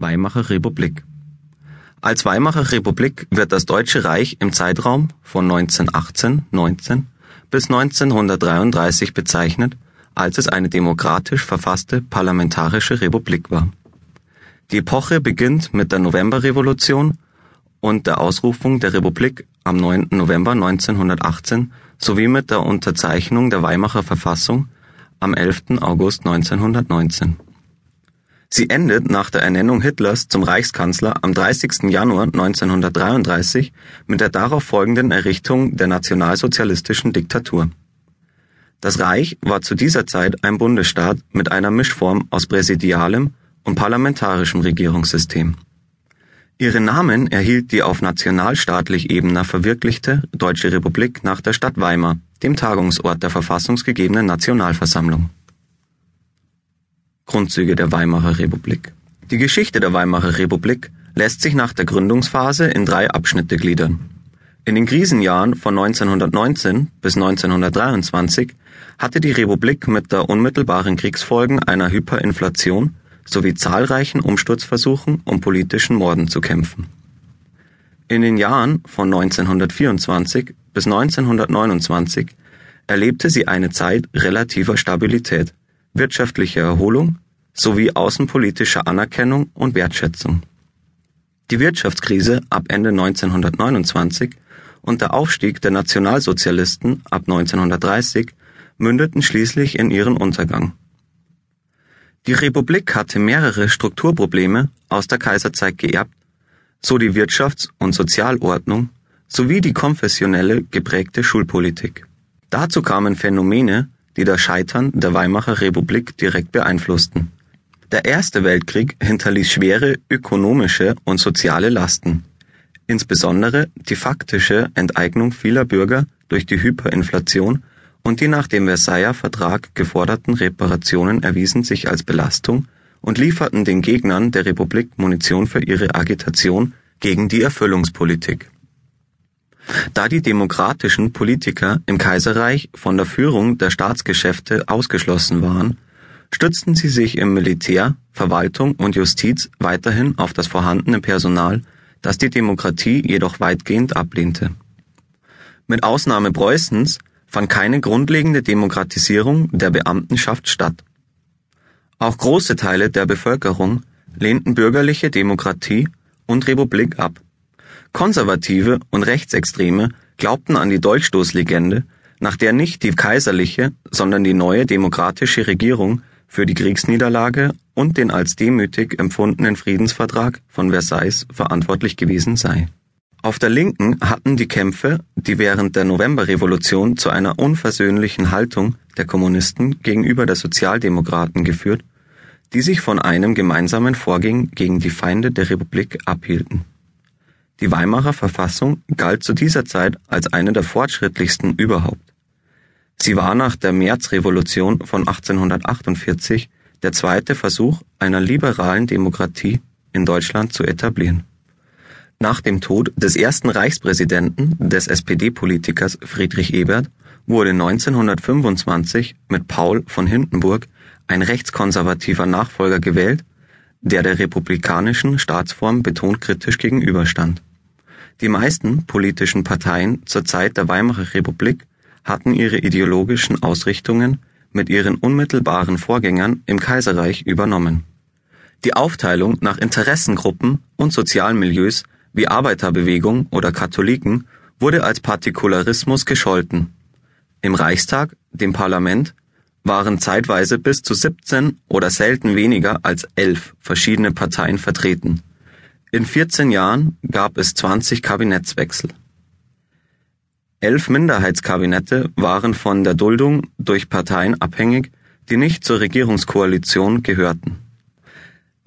Weimarer Republik Als Weimarer Republik wird das Deutsche Reich im Zeitraum von 1918/19 bis 1933 bezeichnet, als es eine demokratisch verfasste parlamentarische Republik war. Die Epoche beginnt mit der Novemberrevolution und der Ausrufung der Republik am 9. November 1918 sowie mit der Unterzeichnung der Weimarer Verfassung am 11. August 1919 Sie endet nach der Ernennung Hitlers zum Reichskanzler am 30. Januar 1933 mit der darauf folgenden Errichtung der nationalsozialistischen Diktatur. Das Reich war zu dieser Zeit ein Bundesstaat mit einer Mischform aus präsidialem und parlamentarischem Regierungssystem. Ihren Namen erhielt die auf nationalstaatlich Ebene verwirklichte Deutsche Republik nach der Stadt Weimar, dem Tagungsort der verfassungsgegebenen Nationalversammlung Grundzüge der Weimarer Republik Die Geschichte der Weimarer Republik lässt sich nach der Gründungsphase in drei Abschnitte gliedern. In den Krisenjahren von 1919 bis 1923 hatte die Republik mit der unmittelbaren Kriegsfolgen einer Hyperinflation sowie zahlreichen Umsturzversuchen und politischen Morden zu kämpfen. In den Jahren von 1924 bis 1929 erlebte sie eine Zeit relativer Stabilität wirtschaftliche Erholung sowie außenpolitische Anerkennung und Wertschätzung. Die Wirtschaftskrise ab Ende 1929 und der Aufstieg der Nationalsozialisten ab 1930 mündeten schließlich in ihren Untergang. Die Republik hatte mehrere Strukturprobleme aus der Kaiserzeit geerbt, so die Wirtschafts- und Sozialordnung sowie die konfessionelle geprägte Schulpolitik. Dazu kamen Phänomene die das Scheitern der Weimarer Republik direkt beeinflussten. Der Erste Weltkrieg hinterließ schwere ökonomische und soziale Lasten. Insbesondere die faktische Enteignung vieler Bürger durch die Hyperinflation und die nach dem Versailler Vertrag geforderten Reparationen erwiesen sich als Belastung und lieferten den Gegnern der Republik Munition für ihre Agitation gegen die Erfüllungspolitik da die demokratischen Politiker im Kaiserreich von der Führung der Staatsgeschäfte ausgeschlossen waren, stützten sie sich im Militär, Verwaltung und Justiz weiterhin auf das vorhandene Personal, das die Demokratie jedoch weitgehend ablehnte. Mit Ausnahme Preußens fand keine grundlegende Demokratisierung der Beamtenschaft statt. Auch große Teile der Bevölkerung lehnten bürgerliche Demokratie und Republik ab Konservative und Rechtsextreme glaubten an die Dolchstoßlegende, nach der nicht die kaiserliche, sondern die neue demokratische Regierung für die Kriegsniederlage und den als demütig empfundenen Friedensvertrag von Versailles verantwortlich gewesen sei. Auf der Linken hatten die Kämpfe, die während der Novemberrevolution zu einer unversöhnlichen Haltung der Kommunisten gegenüber der Sozialdemokraten geführt, die sich von einem gemeinsamen Vorgehen gegen die Feinde der Republik abhielten die Weimarer Verfassung galt zu dieser Zeit als eine der fortschrittlichsten überhaupt. Sie war nach der Märzrevolution von 1848 der zweite Versuch einer liberalen Demokratie in Deutschland zu etablieren. Nach dem Tod des ersten Reichspräsidenten, des SPD-Politikers Friedrich Ebert, wurde 1925 mit Paul von Hindenburg ein rechtskonservativer Nachfolger gewählt, der der republikanischen Staatsform betont kritisch gegenüberstand die meisten politischen Parteien zur Zeit der Weimarer Republik hatten ihre ideologischen Ausrichtungen mit ihren unmittelbaren Vorgängern im Kaiserreich übernommen. Die Aufteilung nach Interessengruppen und sozialen Milieus wie Arbeiterbewegung oder Katholiken wurde als Partikularismus gescholten. Im Reichstag, dem Parlament, waren zeitweise bis zu 17 oder selten weniger als elf verschiedene Parteien vertreten in 14 Jahren gab es 20 Kabinettswechsel. Elf Minderheitskabinette waren von der Duldung durch Parteien abhängig, die nicht zur Regierungskoalition gehörten.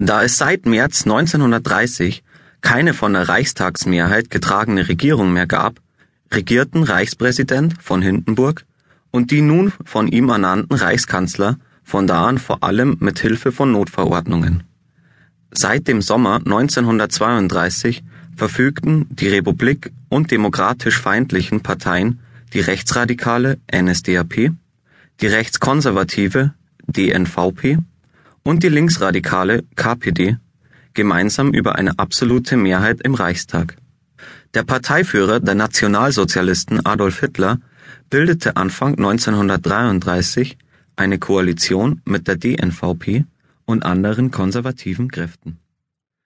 Da es seit März 1930 keine von der Reichstagsmehrheit getragene Regierung mehr gab, regierten Reichspräsident von Hindenburg und die nun von ihm ernannten Reichskanzler von da an vor allem mit Hilfe von Notverordnungen Seit dem Sommer 1932 verfügten die Republik und demokratisch feindlichen Parteien, die rechtsradikale NSDAP, die rechtskonservative DNVP und die linksradikale KPD, gemeinsam über eine absolute Mehrheit im Reichstag. Der Parteiführer der Nationalsozialisten Adolf Hitler bildete Anfang 1933 eine Koalition mit der DNVP und anderen konservativen Kräften